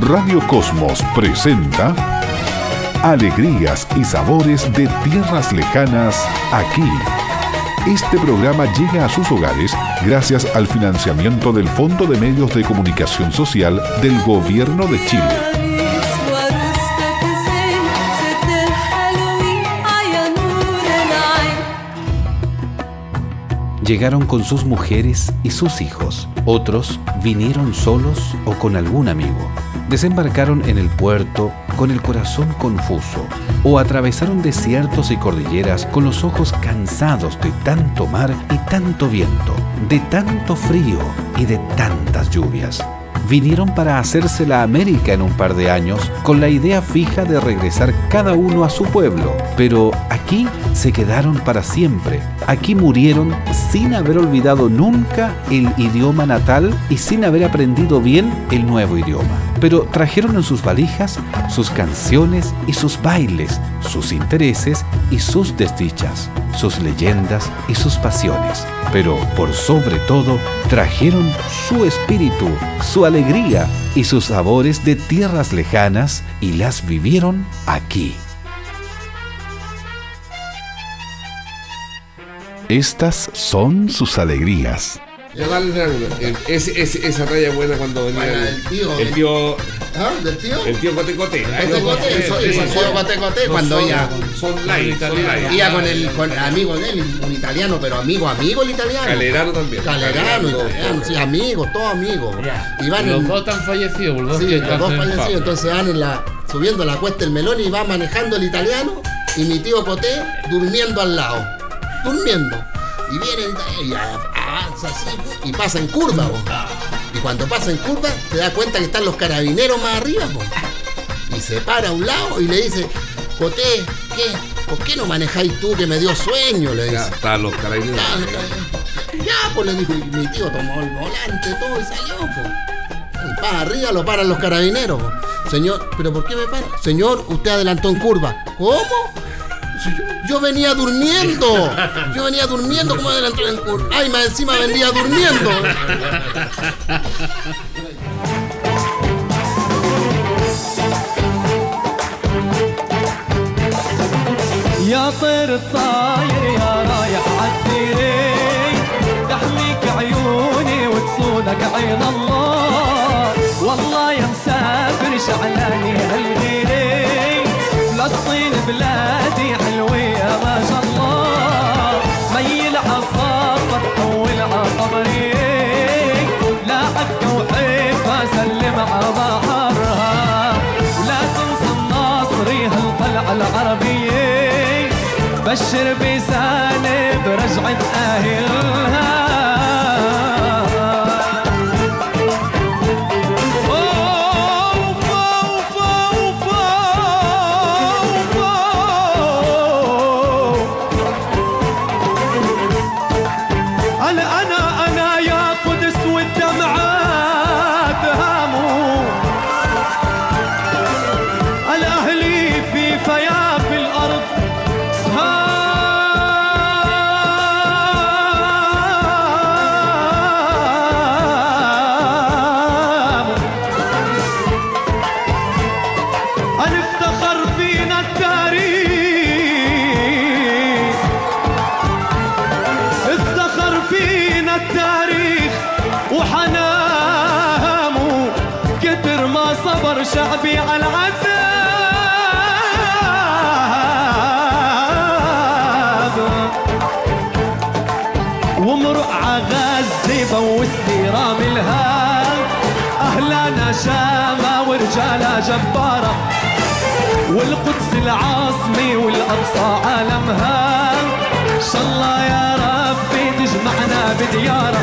Radio Cosmos presenta Alegrías y sabores de tierras lejanas aquí. Este programa llega a sus hogares gracias al financiamiento del Fondo de Medios de Comunicación Social del Gobierno de Chile. Llegaron con sus mujeres y sus hijos. Otros vinieron solos o con algún amigo. Desembarcaron en el puerto con el corazón confuso o atravesaron desiertos y cordilleras con los ojos cansados de tanto mar y tanto viento, de tanto frío y de tantas lluvias vinieron para hacerse la América en un par de años con la idea fija de regresar cada uno a su pueblo. Pero aquí se quedaron para siempre. Aquí murieron sin haber olvidado nunca el idioma natal y sin haber aprendido bien el nuevo idioma. Pero trajeron en sus valijas sus canciones y sus bailes, sus intereses y sus desdichas, sus leyendas y sus pasiones. Pero por sobre todo, trajeron su espíritu, su alegría y sus sabores de tierras lejanas y las vivieron aquí. Estas son sus alegrías. Esa talla buena cuando venía el, tío. El tío. ¿Ah? ¿Del tío? El tío Cote Cote. Ese tío Cote Cote cuando ella. Son light, Iba con el con amigo de él, un italiano, pero amigo, amigo el italiano. Calerano también. Calerano, italiano, sí, amigos, todos amigos. Y van los dos están fallecidos, los dos. Sí, los dos fallecidos. Entonces van en la, subiendo la cuesta el melón y va manejando el italiano y mi tío Coté durmiendo al lado. Durmiendo. Y viene y así y pasa en curva, Y cuando pasa en curva, te das cuenta que están los carabineros más arriba, Y se para a un lado y le dice, Coté, ¿qué? ¿Por qué no manejáis tú que me dio sueño? Le dice. Ya, están los carabineros. Ya, pues le dijo, y mi tío tomó el volante todo y salió, pues. Y para arriba lo paran los carabineros. Señor, ¿pero por qué me para? Señor, usted adelantó en curva. ¿Cómo? Yo venía durmiendo. Yo venía durmiendo como adelantó en curva. Ay, más encima venía durmiendo. يا طير الطاير يا رايح عالديرين تحميك عيوني وتصونك عين الله والله يا مسافر شعلاني هالغيرين فلسطين بلادي بشر بسالب رجعة أهل شعبي على عذاب ومرق عغزي بوسني رامي الهال أهلنا شامة ورجالة جبارة. والقدس العاصمة والأقصى عالمها إن شاء الله يا ربي تجمعنا بديارة.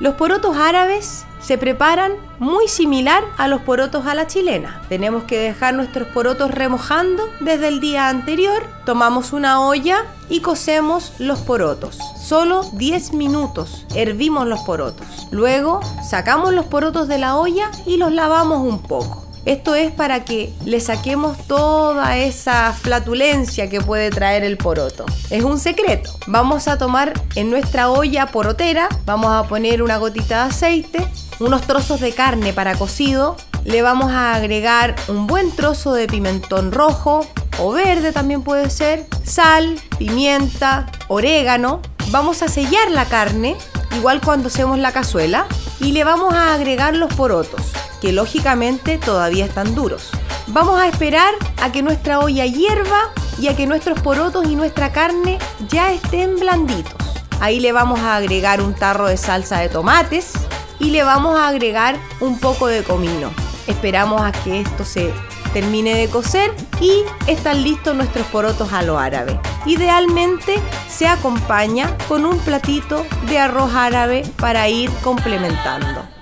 Los porotos árabes se preparan muy similar a los porotos a la chilena. Tenemos que dejar nuestros porotos remojando desde el día anterior. Tomamos una olla y cocemos los porotos. Solo 10 minutos hervimos los porotos. Luego sacamos los porotos de la olla y los lavamos un poco. Esto es para que le saquemos toda esa flatulencia que puede traer el poroto. Es un secreto. Vamos a tomar en nuestra olla porotera, vamos a poner una gotita de aceite, unos trozos de carne para cocido, le vamos a agregar un buen trozo de pimentón rojo o verde también puede ser, sal, pimienta, orégano. Vamos a sellar la carne, igual cuando hacemos la cazuela, y le vamos a agregar los porotos que lógicamente todavía están duros. Vamos a esperar a que nuestra olla hierva y a que nuestros porotos y nuestra carne ya estén blanditos. Ahí le vamos a agregar un tarro de salsa de tomates y le vamos a agregar un poco de comino. Esperamos a que esto se termine de cocer y están listos nuestros porotos a lo árabe. Idealmente se acompaña con un platito de arroz árabe para ir complementando.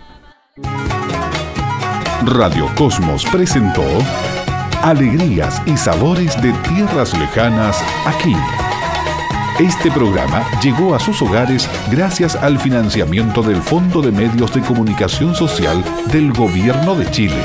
Radio Cosmos presentó Alegrías y Sabores de Tierras Lejanas aquí. Este programa llegó a sus hogares gracias al financiamiento del Fondo de Medios de Comunicación Social del Gobierno de Chile.